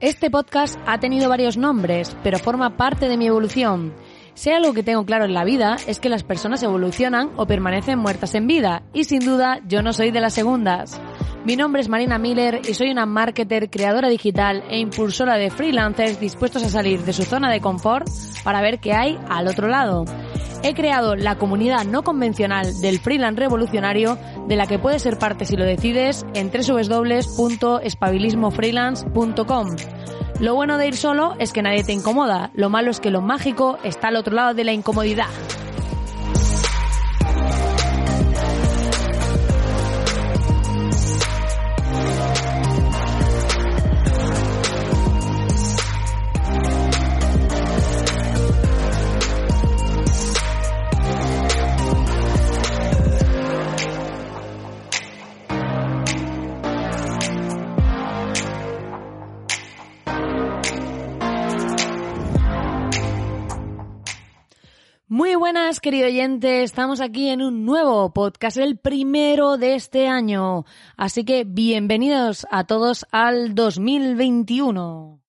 Este podcast ha tenido varios nombres, pero forma parte de mi evolución. Si algo que tengo claro en la vida es que las personas evolucionan o permanecen muertas en vida, y sin duda yo no soy de las segundas. Mi nombre es Marina Miller y soy una marketer, creadora digital e impulsora de freelancers dispuestos a salir de su zona de confort para ver qué hay al otro lado. He creado la comunidad no convencional del freelance revolucionario de la que puedes ser parte si lo decides en www.espabilismofreelance.com. Lo bueno de ir solo es que nadie te incomoda, lo malo es que lo mágico está al otro lado de la incomodidad. Querido oyente. Estamos aquí en un nuevo podcast, el primero de este año. Así que bienvenidos a todos al 2021.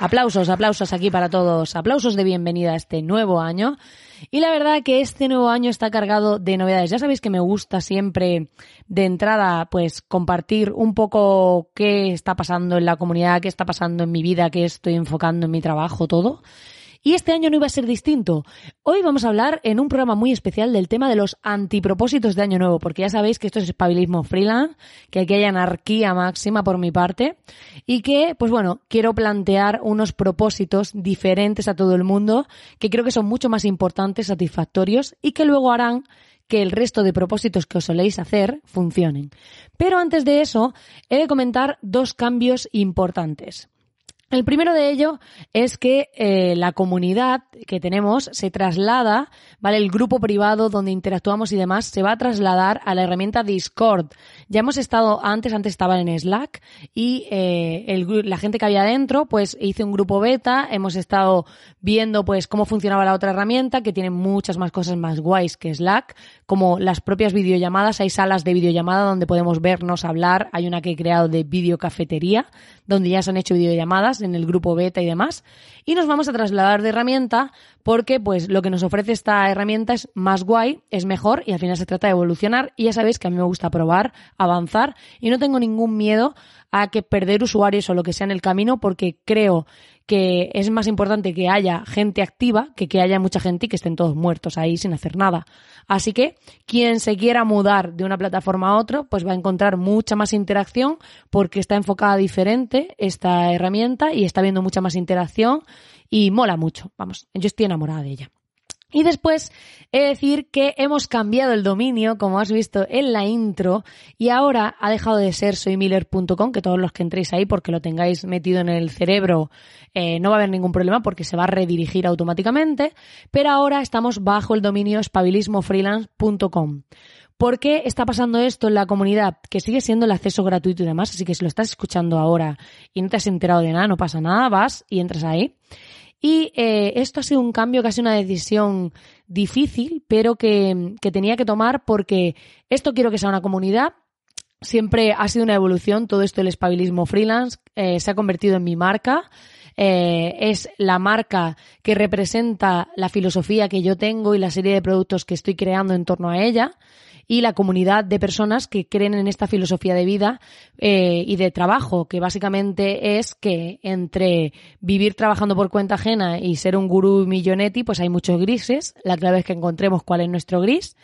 Aplausos, aplausos aquí para todos. Aplausos de bienvenida a este nuevo año. Y la verdad que este nuevo año está cargado de novedades. Ya sabéis que me gusta siempre de entrada pues compartir un poco qué está pasando en la comunidad, qué está pasando en mi vida, qué estoy enfocando en mi trabajo, todo. Y este año no iba a ser distinto. Hoy vamos a hablar en un programa muy especial del tema de los antipropósitos de Año Nuevo, porque ya sabéis que esto es espabilismo freelance, que aquí hay anarquía máxima por mi parte, y que, pues bueno, quiero plantear unos propósitos diferentes a todo el mundo, que creo que son mucho más importantes, satisfactorios, y que luego harán que el resto de propósitos que os soléis hacer funcionen. Pero antes de eso, he de comentar dos cambios importantes. El primero de ello es que eh, la comunidad que tenemos se traslada, ¿vale? El grupo privado donde interactuamos y demás se va a trasladar a la herramienta Discord. Ya hemos estado antes, antes estaba en Slack y eh, la gente que había dentro, pues hice un grupo beta, hemos estado viendo pues cómo funcionaba la otra herramienta que tiene muchas más cosas más guays que Slack, como las propias videollamadas, hay salas de videollamada donde podemos vernos, hablar, hay una que he creado de videocafetería donde ya se han hecho videollamadas en el grupo beta y demás. Y nos vamos a trasladar de herramienta porque pues lo que nos ofrece esta herramienta es más guay, es mejor y al final se trata de evolucionar y ya sabéis que a mí me gusta probar, avanzar y no tengo ningún miedo a que perder usuarios o lo que sea en el camino porque creo que es más importante que haya gente activa que que haya mucha gente y que estén todos muertos ahí sin hacer nada. Así que quien se quiera mudar de una plataforma a otra, pues va a encontrar mucha más interacción porque está enfocada diferente esta herramienta y está viendo mucha más interacción y mola mucho. Vamos, yo estoy enamorada de ella. Y después he de decir que hemos cambiado el dominio, como has visto en la intro, y ahora ha dejado de ser soymiller.com, que todos los que entréis ahí porque lo tengáis metido en el cerebro eh, no va a haber ningún problema porque se va a redirigir automáticamente, pero ahora estamos bajo el dominio espabilismofreelance.com. ¿Por qué está pasando esto en la comunidad? Que sigue siendo el acceso gratuito y demás, así que si lo estás escuchando ahora y no te has enterado de nada, no pasa nada, vas y entras ahí. Y eh, esto ha sido un cambio, casi una decisión difícil, pero que, tenía que tomar porque esto quiero que sea una comunidad. Siempre ha sido una evolución todo esto del espabilismo freelance. Eh, se ha convertido en mi marca. Eh, es la marca que representa la filosofía que yo tengo y la serie de productos que estoy creando en torno a ella y la comunidad de personas que creen en esta filosofía de vida eh, y de trabajo, que básicamente es que entre vivir trabajando por cuenta ajena y ser un gurú millonetti, pues hay muchos grises. La clave es que encontremos cuál es nuestro gris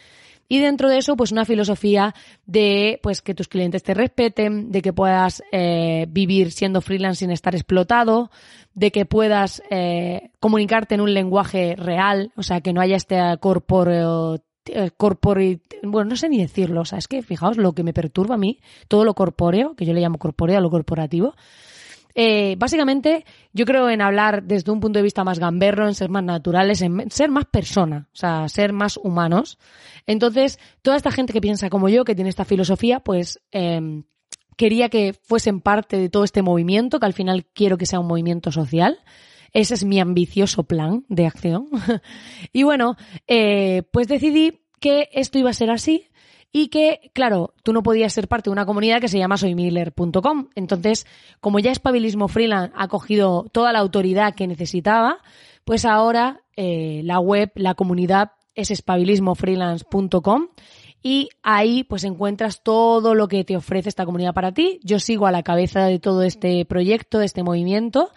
Y dentro de eso, pues una filosofía de pues que tus clientes te respeten, de que puedas eh, vivir siendo freelance sin estar explotado, de que puedas eh, comunicarte en un lenguaje real, o sea, que no haya este corporeo eh, corporate, bueno, no sé ni decirlo, o sea, es que fijaos lo que me perturba a mí, todo lo corpóreo, que yo le llamo corpóreo, lo corporativo, eh, básicamente, yo creo en hablar desde un punto de vista más gamberro, en ser más naturales, en ser más persona, o sea, ser más humanos. Entonces, toda esta gente que piensa como yo, que tiene esta filosofía, pues em, quería que fuesen parte de todo este movimiento, que al final quiero que sea un movimiento social. Ese es mi ambicioso plan de acción. y bueno, eh, pues decidí que esto iba a ser así y que, claro, tú no podías ser parte de una comunidad que se llama soymiller.com. Entonces, como ya Espabilismo Freelance ha cogido toda la autoridad que necesitaba, pues ahora eh, la web, la comunidad es espabilismofreelance.com y ahí pues encuentras todo lo que te ofrece esta comunidad para ti. Yo sigo a la cabeza de todo este proyecto, de este movimiento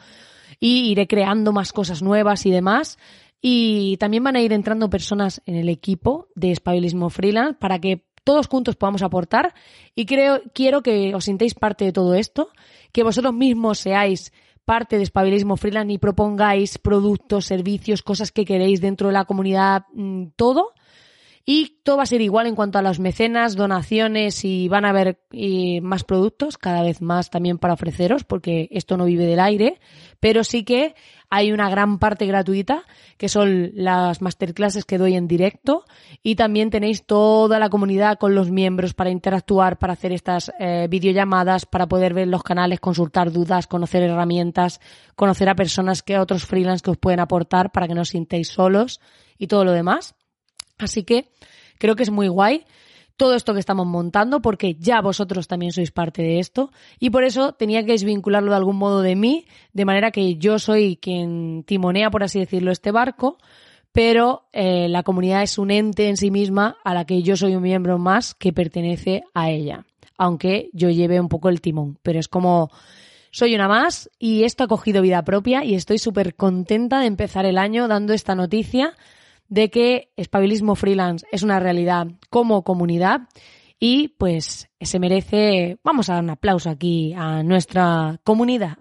y iré creando más cosas nuevas y demás. Y también van a ir entrando personas en el equipo de Espabilismo Freelance para que todos juntos podamos aportar. Y creo, quiero que os sintéis parte de todo esto, que vosotros mismos seáis parte de Espabilismo Freelance y propongáis productos, servicios, cosas que queréis dentro de la comunidad, mm, todo. Y todo va a ser igual en cuanto a las mecenas, donaciones y van a haber más productos, cada vez más también para ofreceros, porque esto no vive del aire, pero sí que hay una gran parte gratuita, que son las masterclasses que doy en directo, y también tenéis toda la comunidad con los miembros para interactuar, para hacer estas eh, videollamadas, para poder ver los canales, consultar dudas, conocer herramientas, conocer a personas que otros freelance que os pueden aportar para que no os sintáis solos y todo lo demás. Así que creo que es muy guay todo esto que estamos montando porque ya vosotros también sois parte de esto y por eso tenía que desvincularlo de algún modo de mí, de manera que yo soy quien timonea, por así decirlo, este barco, pero eh, la comunidad es un ente en sí misma a la que yo soy un miembro más que pertenece a ella, aunque yo lleve un poco el timón, pero es como soy una más y esto ha cogido vida propia y estoy súper contenta de empezar el año dando esta noticia de que Espabilismo Freelance es una realidad como comunidad y pues se merece, vamos a dar un aplauso aquí a nuestra comunidad.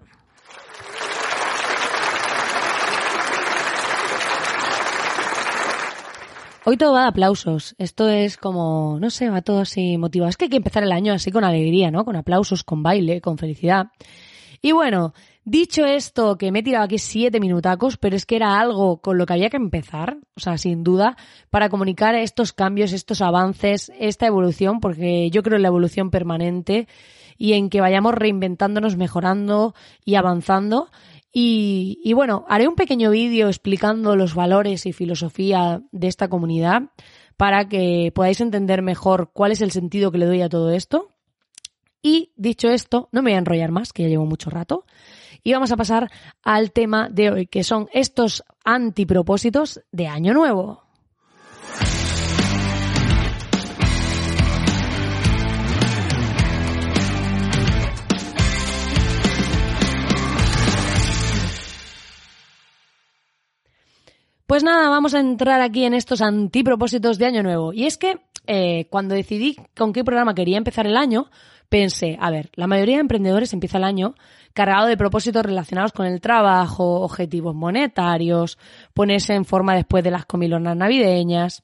Hoy todo va de aplausos. Esto es como, no sé, va todo así motivado. Es que hay que empezar el año así con alegría, ¿no? Con aplausos, con baile, con felicidad. Y bueno, Dicho esto, que me he tirado aquí siete minutacos, pero es que era algo con lo que había que empezar, o sea, sin duda, para comunicar estos cambios, estos avances, esta evolución, porque yo creo en la evolución permanente y en que vayamos reinventándonos, mejorando y avanzando. Y, y bueno, haré un pequeño vídeo explicando los valores y filosofía de esta comunidad para que podáis entender mejor cuál es el sentido que le doy a todo esto. Y dicho esto, no me voy a enrollar más, que ya llevo mucho rato. Y vamos a pasar al tema de hoy, que son estos antipropósitos de Año Nuevo. Pues nada, vamos a entrar aquí en estos antipropósitos de Año Nuevo. Y es que eh, cuando decidí con qué programa quería empezar el año, pensé, a ver, la mayoría de emprendedores empieza el año cargado de propósitos relacionados con el trabajo, objetivos monetarios, ponerse en forma después de las comilonas navideñas.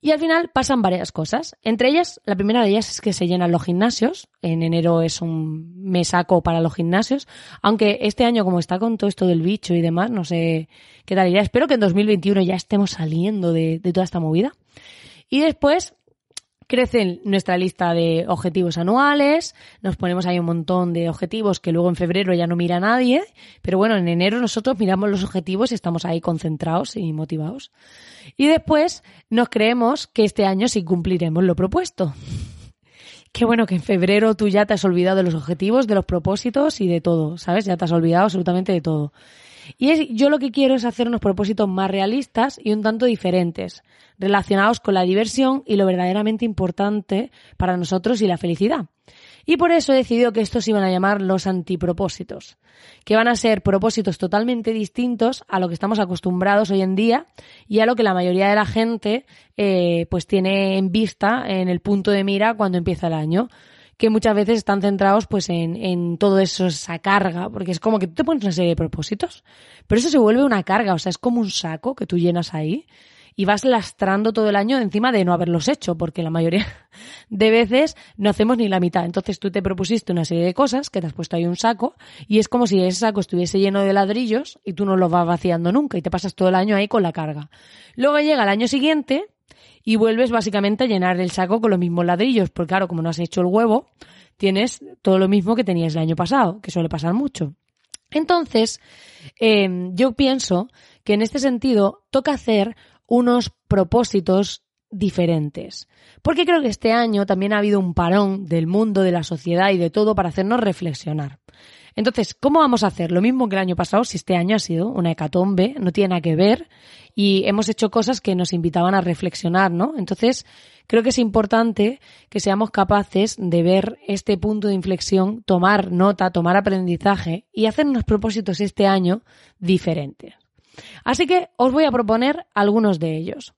Y al final pasan varias cosas. Entre ellas, la primera de ellas es que se llenan los gimnasios. En enero es un mesaco para los gimnasios. Aunque este año, como está con todo esto del bicho y demás, no sé qué tal irá. Espero que en 2021 ya estemos saliendo de, de toda esta movida. Y después, Crece nuestra lista de objetivos anuales, nos ponemos ahí un montón de objetivos que luego en febrero ya no mira nadie, pero bueno, en enero nosotros miramos los objetivos y estamos ahí concentrados y motivados. Y después nos creemos que este año sí cumpliremos lo propuesto. Qué bueno que en febrero tú ya te has olvidado de los objetivos, de los propósitos y de todo, ¿sabes? Ya te has olvidado absolutamente de todo. Y yo lo que quiero es hacer unos propósitos más realistas y un tanto diferentes, relacionados con la diversión y lo verdaderamente importante para nosotros y la felicidad. Y por eso he decidido que estos iban a llamar los antipropósitos, que van a ser propósitos totalmente distintos a lo que estamos acostumbrados hoy en día y a lo que la mayoría de la gente eh, pues tiene en vista en el punto de mira cuando empieza el año que muchas veces están centrados pues en, en todo eso, esa carga, porque es como que tú te pones una serie de propósitos, pero eso se vuelve una carga, o sea, es como un saco que tú llenas ahí y vas lastrando todo el año encima de no haberlos hecho, porque la mayoría de veces no hacemos ni la mitad. Entonces tú te propusiste una serie de cosas que te has puesto ahí un saco y es como si ese saco estuviese lleno de ladrillos y tú no los vas vaciando nunca y te pasas todo el año ahí con la carga. Luego llega el año siguiente y vuelves básicamente a llenar el saco con los mismos ladrillos, porque claro, como no has hecho el huevo, tienes todo lo mismo que tenías el año pasado, que suele pasar mucho. Entonces, eh, yo pienso que en este sentido toca hacer unos propósitos diferentes. Porque creo que este año también ha habido un parón del mundo, de la sociedad y de todo para hacernos reflexionar. Entonces, ¿cómo vamos a hacer? Lo mismo que el año pasado, si este año ha sido una hecatombe, no tiene nada que ver y hemos hecho cosas que nos invitaban a reflexionar, ¿no? Entonces, creo que es importante que seamos capaces de ver este punto de inflexión, tomar nota, tomar aprendizaje y hacer unos propósitos este año diferentes. Así que os voy a proponer algunos de ellos.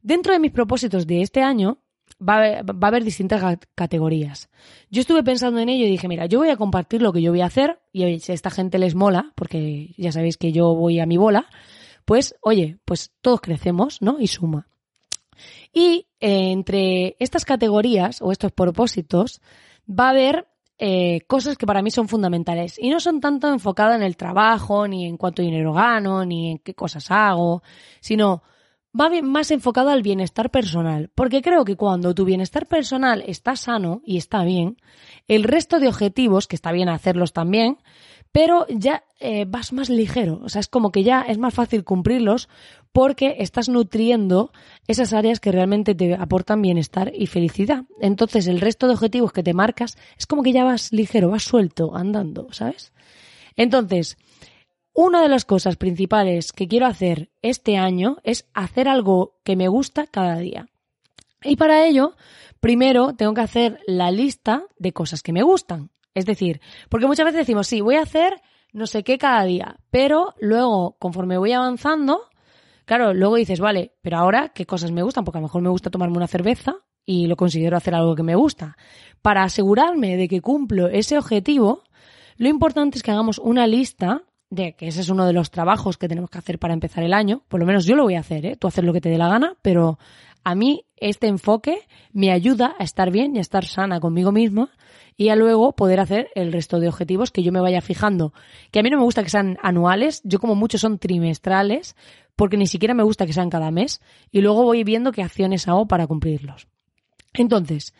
Dentro de mis propósitos de este año va a, haber, distintas categorías. Yo estuve pensando en ello y dije, mira, yo voy a compartir lo que yo voy a hacer y si a esta gente les mola, porque ya sabéis que yo voy a mi bola, pues oye, pues todos crecemos, ¿no? Y suma. Y eh, entre estas categorías o estos propósitos va a haber eh, cosas que para mí son fundamentales. Y no son tanto enfocadas en el trabajo, ni en cuánto dinero gano, ni en qué cosas hago, sino va más enfocado al bienestar personal. Porque creo que cuando tu bienestar personal está sano y está bien, el resto de objetivos, que está bien hacerlos también, pero ya eh, vas más ligero. O sea, es como que ya es más fácil cumplirlos porque estás nutriendo esas áreas que realmente te aportan bienestar y felicidad. Entonces, el resto de objetivos que te marcas es como que ya vas ligero, vas suelto, andando, ¿sabes? Entonces, una de las cosas principales que quiero hacer este año es hacer algo que me gusta cada día. Y para ello, primero tengo que hacer la lista de cosas que me gustan. Es decir, porque muchas veces decimos, sí, voy a hacer no sé qué cada día, pero luego, conforme voy avanzando, claro, luego dices, vale, pero ahora, ¿qué cosas me gustan? Porque a lo mejor me gusta tomarme una cerveza y lo considero hacer algo que me gusta. Para asegurarme de que cumplo ese objetivo, lo importante es que hagamos una lista de que ese es uno de los trabajos que tenemos que hacer para empezar el año. Por lo menos yo lo voy a hacer, ¿eh? Tú haces lo que te dé la gana, pero a mí este enfoque me ayuda a estar bien y a estar sana conmigo misma y a luego poder hacer el resto de objetivos que yo me vaya fijando. Que a mí no me gusta que sean anuales, yo como mucho son trimestrales, porque ni siquiera me gusta que sean cada mes y luego voy viendo qué acciones hago para cumplirlos. Entonces,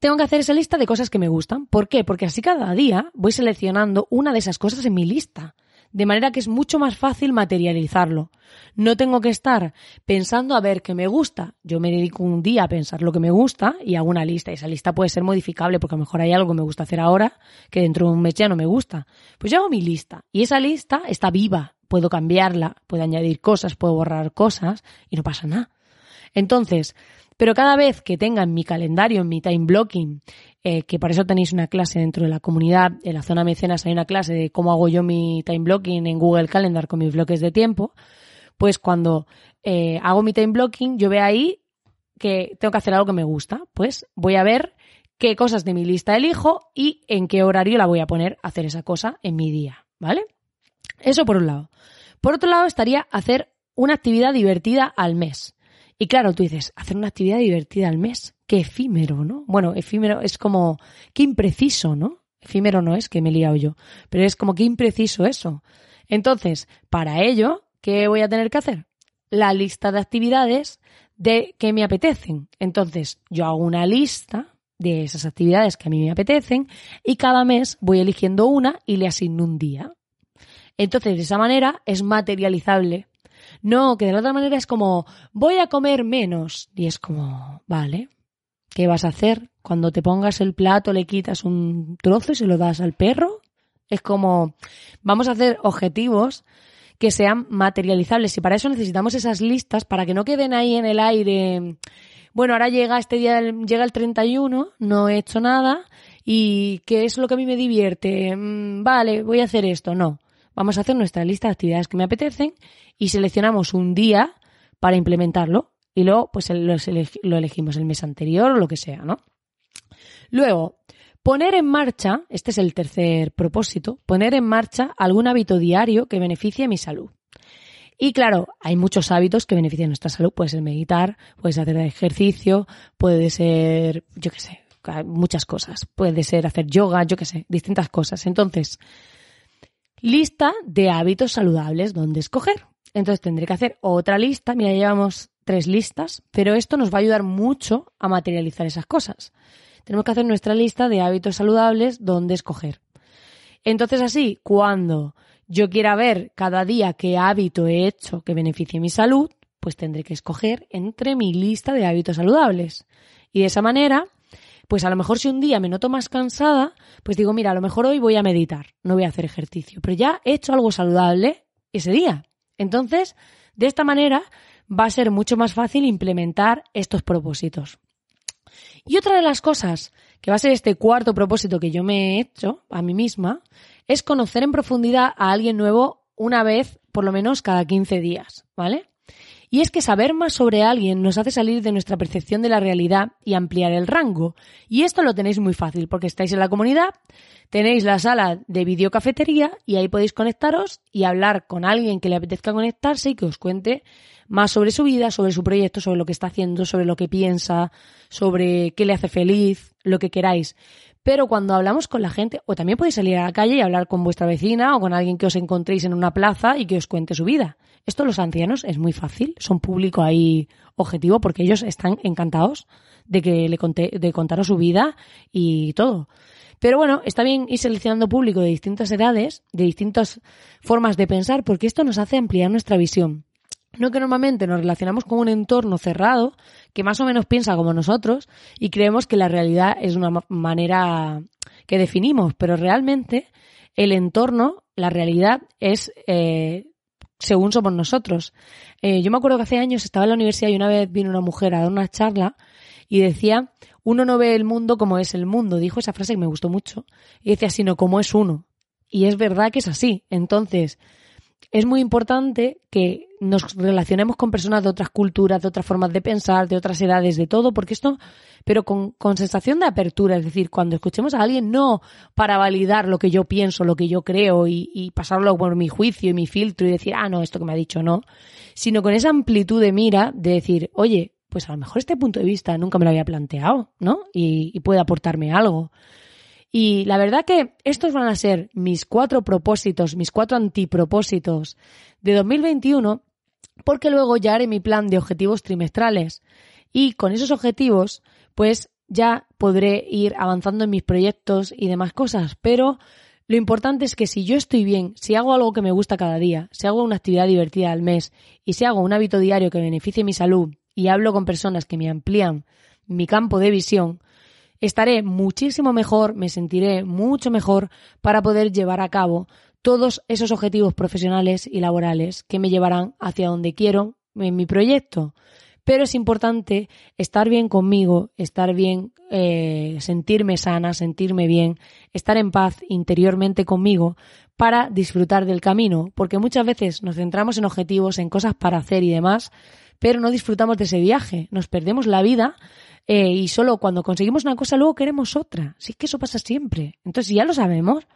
tengo que hacer esa lista de cosas que me gustan. ¿Por qué? Porque así cada día voy seleccionando una de esas cosas en mi lista de manera que es mucho más fácil materializarlo. No tengo que estar pensando a ver qué me gusta. Yo me dedico un día a pensar lo que me gusta y hago una lista. Y esa lista puede ser modificable porque a lo mejor hay algo que me gusta hacer ahora que dentro de un mes ya no me gusta. Pues yo hago mi lista y esa lista está viva. Puedo cambiarla, puedo añadir cosas, puedo borrar cosas y no pasa nada. Entonces, pero cada vez que tenga en mi calendario, en mi time blocking, eh, que por eso tenéis una clase dentro de la comunidad, en la zona mecenas hay una clase de cómo hago yo mi time blocking en Google Calendar con mis bloques de tiempo, pues cuando eh, hago mi time blocking, yo veo ahí que tengo que hacer algo que me gusta, pues voy a ver qué cosas de mi lista elijo y en qué horario la voy a poner a hacer esa cosa en mi día, ¿vale? Eso por un lado. Por otro lado estaría hacer una actividad divertida al mes. Y claro, tú dices, hacer una actividad divertida al mes, qué efímero, ¿no? Bueno, efímero es como, qué impreciso, ¿no? Efímero no es que me he liado yo, pero es como qué impreciso eso. Entonces, para ello, ¿qué voy a tener que hacer? La lista de actividades de que me apetecen. Entonces, yo hago una lista de esas actividades que a mí me apetecen y cada mes voy eligiendo una y le asigno un día. Entonces, de esa manera es materializable no, que de la otra manera es como, voy a comer menos. Y es como, vale, ¿qué vas a hacer? Cuando te pongas el plato le quitas un trozo y se lo das al perro. Es como, vamos a hacer objetivos que sean materializables y para eso necesitamos esas listas para que no queden ahí en el aire. Bueno, ahora llega este día, llega el 31, no he hecho nada ¿Y qué es lo que a mí me divierte? Mm, vale, voy a hacer esto. No. Vamos a hacer nuestra lista de actividades que me apetecen y seleccionamos un día para implementarlo y luego pues lo elegimos el mes anterior o lo que sea, ¿no? Luego, poner en marcha, este es el tercer propósito, poner en marcha algún hábito diario que beneficie mi salud. Y claro, hay muchos hábitos que benefician nuestra salud. Puede ser meditar, puede ser hacer ejercicio, puede ser, yo qué sé, muchas cosas. Puede ser hacer yoga, yo qué sé, distintas cosas. Entonces, lista de hábitos saludables donde escoger. Entonces tendré que hacer otra lista. Mira, llevamos tres listas, pero esto nos va a ayudar mucho a materializar esas cosas. Tenemos que hacer nuestra lista de hábitos saludables donde escoger. Entonces así, cuando yo quiera ver cada día qué hábito he hecho que beneficie mi salud, pues tendré que escoger entre mi lista de hábitos saludables. Y de esa manera, pues a lo mejor si un día me noto más cansada, pues digo, mira, a lo mejor hoy voy a meditar, no voy a hacer ejercicio, pero ya he hecho algo saludable ese día. Entonces, de esta manera va a ser mucho más fácil implementar estos propósitos. Y otra de las cosas que va a ser este cuarto propósito que yo me he hecho a mí misma es conocer en profundidad a alguien nuevo una vez por lo menos cada 15 días, ¿vale? Y es que saber más sobre alguien nos hace salir de nuestra percepción de la realidad y ampliar el rango. Y esto lo tenéis muy fácil porque estáis en la comunidad, tenéis la sala de videocafetería y ahí podéis conectaros y hablar con alguien que le apetezca conectarse y que os cuente más sobre su vida, sobre su proyecto, sobre lo que está haciendo, sobre lo que piensa, sobre qué le hace feliz, lo que queráis. Pero cuando hablamos con la gente, o también podéis salir a la calle y hablar con vuestra vecina o con alguien que os encontréis en una plaza y que os cuente su vida. Esto los ancianos es muy fácil, son público ahí objetivo porque ellos están encantados de que le conté, de contaros su vida y todo. Pero bueno, está bien ir seleccionando público de distintas edades, de distintas formas de pensar, porque esto nos hace ampliar nuestra visión. No que normalmente nos relacionamos con un entorno cerrado que más o menos piensa como nosotros y creemos que la realidad es una manera que definimos, pero realmente el entorno, la realidad es eh, según somos nosotros. Eh, yo me acuerdo que hace años estaba en la universidad y una vez vino una mujer a dar una charla y decía, uno no ve el mundo como es el mundo. Dijo esa frase que me gustó mucho. Y decía, sino como es uno. Y es verdad que es así. Entonces, es muy importante que nos relacionemos con personas de otras culturas, de otras formas de pensar, de otras edades, de todo, porque esto, pero con, sensación de apertura, es decir, cuando escuchemos a alguien, no para validar lo que yo pienso, lo que yo creo y, y pasarlo por mi juicio y mi filtro y decir, ah, no, esto que me ha dicho no, sino con esa amplitud de mira de decir, oye, pues a lo mejor este punto de vista nunca me lo había planteado, ¿no? Y, y puede aportarme algo. Y la verdad que estos van a ser mis cuatro propósitos, mis cuatro antipropósitos de 2021, porque luego ya haré mi plan de objetivos trimestrales. Y con esos objetivos, pues ya podré ir avanzando en mis proyectos y demás cosas. Pero lo importante es que si yo estoy bien, si hago algo que me gusta cada día, si hago una actividad divertida al mes y si hago un hábito diario que beneficie mi salud y hablo con personas que me amplían mi campo de visión, estaré muchísimo mejor, me sentiré mucho mejor para poder llevar a cabo todos esos objetivos profesionales y laborales que me llevarán hacia donde quiero en mi proyecto. Pero es importante estar bien conmigo, estar bien, eh, sentirme sana, sentirme bien, estar en paz interiormente conmigo para disfrutar del camino, porque muchas veces nos centramos en objetivos, en cosas para hacer y demás, pero no disfrutamos de ese viaje, nos perdemos la vida eh, y solo cuando conseguimos una cosa luego queremos otra. Sí que eso pasa siempre. Entonces, si ya lo sabemos,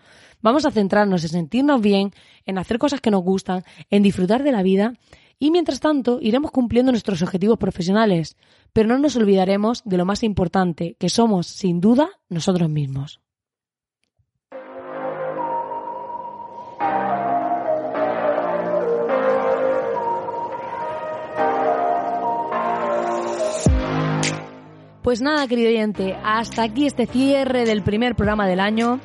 vamos a centrarnos en sentirnos bien, en hacer cosas que nos gustan, en disfrutar de la vida y mientras tanto iremos cumpliendo nuestros objetivos profesionales, pero no nos olvidaremos de lo más importante, que somos, sin duda, nosotros mismos. Pues nada, querido oyente, hasta aquí este cierre del primer programa del año.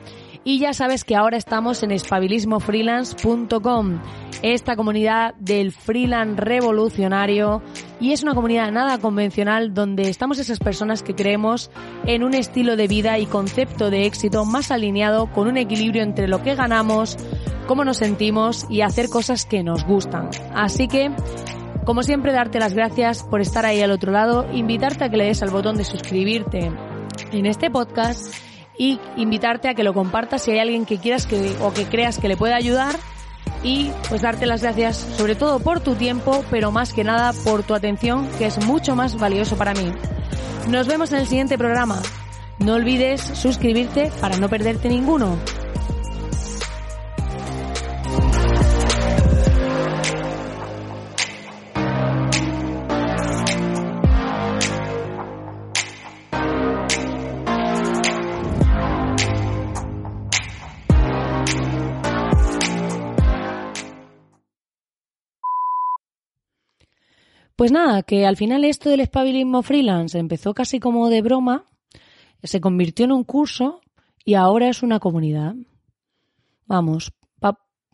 Y ya sabes que ahora estamos en espabilismofreelance.com, esta comunidad del freelance revolucionario. Y es una comunidad nada convencional donde estamos esas personas que creemos en un estilo de vida y concepto de éxito más alineado con un equilibrio entre lo que ganamos, cómo nos sentimos y hacer cosas que nos gustan. Así que como siempre, darte las gracias por estar ahí al otro lado, invitarte a que le des al botón de suscribirte en este podcast y invitarte a que lo compartas si hay alguien que quieras que, o que creas que le pueda ayudar y pues darte las gracias sobre todo por tu tiempo, pero más que nada por tu atención, que es mucho más valioso para mí. Nos vemos en el siguiente programa. No olvides suscribirte para no perderte ninguno. Pues nada, que al final esto del espabilismo freelance empezó casi como de broma, se convirtió en un curso y ahora es una comunidad. Vamos,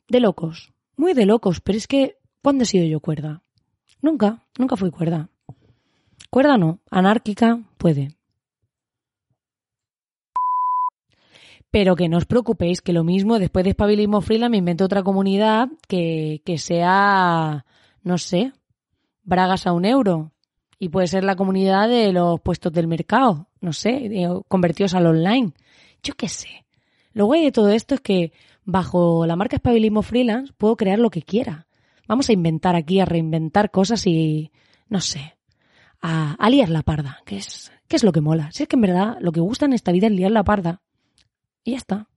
de locos, muy de locos, pero es que, ¿cuándo he sido yo cuerda? Nunca, nunca fui cuerda. Cuerda no, anárquica puede. Pero que no os preocupéis, que lo mismo, después de espabilismo freelance me invento otra comunidad que, que sea, no sé, bragas a un euro. Y puede ser la comunidad de los puestos del mercado, no sé, convertidos al online. Yo qué sé. Lo guay de todo esto es que bajo la marca Espabilismo Freelance puedo crear lo que quiera. Vamos a inventar aquí, a reinventar cosas y, no sé, a, a liar la parda, que es, que es lo que mola. Si es que en verdad lo que gusta en esta vida es liar la parda. Y ya está.